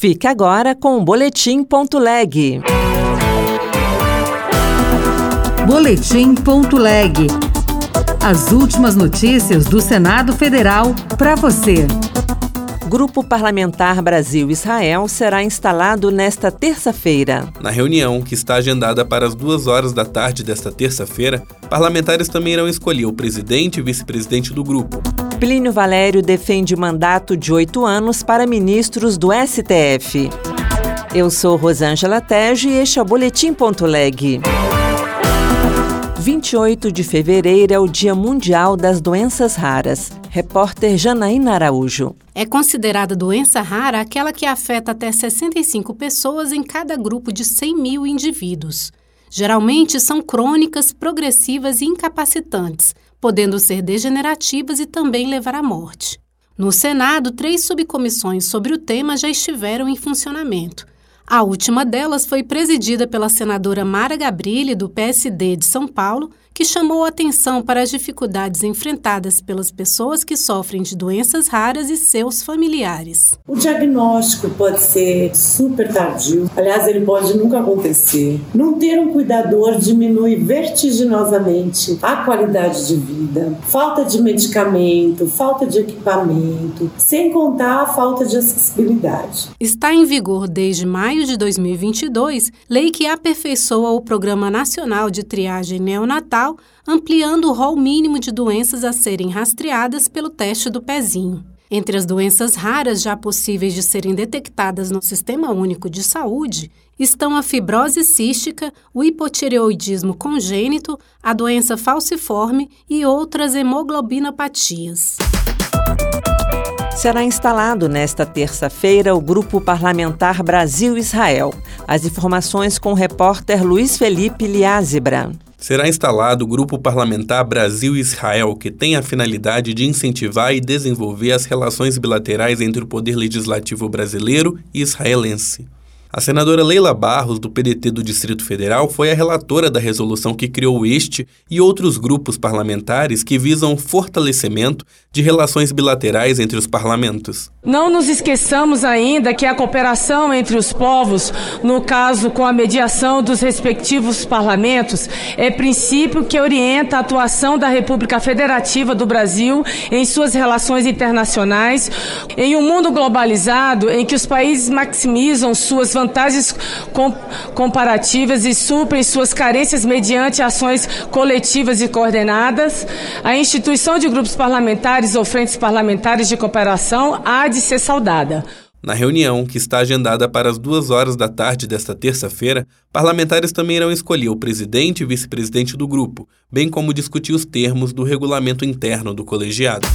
Fique agora com o Boletim.leg. Boletim.leg. As últimas notícias do Senado Federal para você. Grupo Parlamentar Brasil-Israel será instalado nesta terça-feira. Na reunião, que está agendada para as duas horas da tarde desta terça-feira, parlamentares também irão escolher o presidente e vice-presidente do grupo. Plínio Valério defende mandato de oito anos para ministros do STF. Eu sou Rosângela Tejo e este é o Boletim.leg. 28 de fevereiro é o Dia Mundial das Doenças Raras. Repórter Janaína Araújo. É considerada doença rara aquela que afeta até 65 pessoas em cada grupo de 100 mil indivíduos. Geralmente são crônicas, progressivas e incapacitantes, podendo ser degenerativas e também levar à morte. No Senado, três subcomissões sobre o tema já estiveram em funcionamento. A última delas foi presidida pela senadora Mara Gabrilli, do PSD de São Paulo, que chamou atenção para as dificuldades enfrentadas pelas pessoas que sofrem de doenças raras e seus familiares. O diagnóstico pode ser super tardio, aliás, ele pode nunca acontecer. Não ter um cuidador diminui vertiginosamente a qualidade de vida. Falta de medicamento, falta de equipamento, sem contar a falta de acessibilidade. Está em vigor desde maio de 2022 lei que aperfeiçoa o Programa Nacional de Triagem Neonatal ampliando o rol mínimo de doenças a serem rastreadas pelo teste do pezinho. Entre as doenças raras já possíveis de serem detectadas no Sistema Único de Saúde estão a fibrose cística, o hipotireoidismo congênito, a doença falciforme e outras hemoglobinopatias. Será instalado nesta terça-feira o Grupo Parlamentar Brasil-Israel. As informações com o repórter Luiz Felipe Liázebra será instalado o Grupo Parlamentar Brasil-Israel, que tem a finalidade de incentivar e desenvolver as relações bilaterais entre o Poder Legislativo brasileiro e israelense. A senadora Leila Barros, do PDT do Distrito Federal, foi a relatora da resolução que criou este e outros grupos parlamentares que visam o fortalecimento de relações bilaterais entre os parlamentos. Não nos esqueçamos ainda que a cooperação entre os povos, no caso com a mediação dos respectivos parlamentos, é princípio que orienta a atuação da República Federativa do Brasil em suas relações internacionais, em um mundo globalizado em que os países maximizam suas vantagens com, comparativas e suprem suas carências mediante ações coletivas e coordenadas. A instituição de grupos parlamentares ou frentes parlamentares de cooperação há de ser saudada. Na reunião, que está agendada para as duas horas da tarde desta terça-feira, parlamentares também irão escolher o presidente e vice-presidente do grupo, bem como discutir os termos do regulamento interno do colegiado.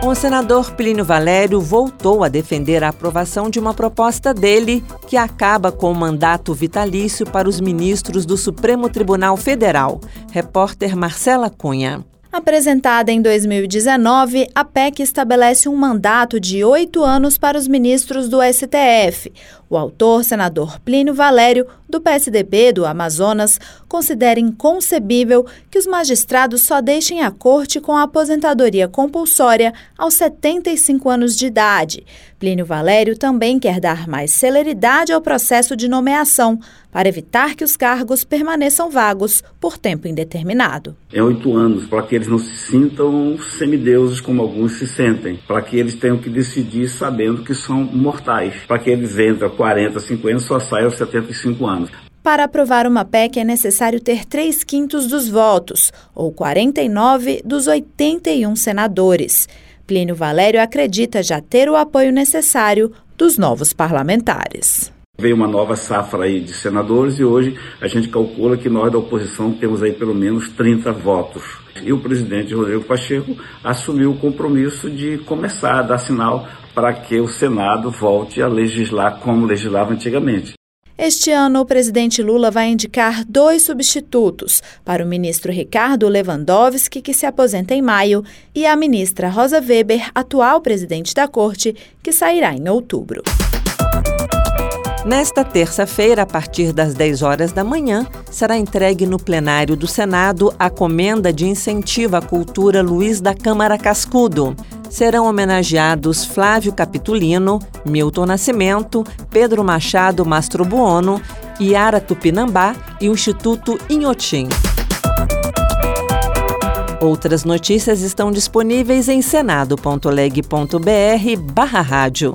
O senador Plínio Valério voltou a defender a aprovação de uma proposta dele que acaba com o mandato vitalício para os ministros do Supremo Tribunal Federal. Repórter Marcela Cunha. Apresentada em 2019, a PEC estabelece um mandato de oito anos para os ministros do STF. O autor, senador Plínio Valério, do PSDB do Amazonas, considera inconcebível que os magistrados só deixem a corte com a aposentadoria compulsória aos 75 anos de idade. Plínio Valério também quer dar mais celeridade ao processo de nomeação, para evitar que os cargos permaneçam vagos por tempo indeterminado. É oito anos, para que eles não se sintam semideuses como alguns se sentem, para que eles tenham que decidir sabendo que são mortais, para que eles entrem 40, 50, só saem aos 75 anos. Para aprovar uma PEC é necessário ter 3 quintos dos votos, ou 49 dos 81 senadores. Plínio Valério acredita já ter o apoio necessário dos novos parlamentares. Veio uma nova safra aí de senadores e hoje a gente calcula que nós da oposição temos aí pelo menos 30 votos. E o presidente Rodrigo Pacheco assumiu o compromisso de começar a dar sinal para que o Senado volte a legislar como legislava antigamente. Este ano, o presidente Lula vai indicar dois substitutos para o ministro Ricardo Lewandowski, que se aposenta em maio, e a ministra Rosa Weber, atual presidente da corte, que sairá em outubro. Nesta terça-feira, a partir das 10 horas da manhã, será entregue no plenário do Senado a comenda de incentivo à cultura Luiz da Câmara Cascudo. serão homenageados Flávio Capitulino, Milton Nascimento, Pedro Machado Mastrobuono, Iara Tupinambá e o Instituto Inhotim. Outras notícias estão disponíveis em senado.leg.br barra rádio.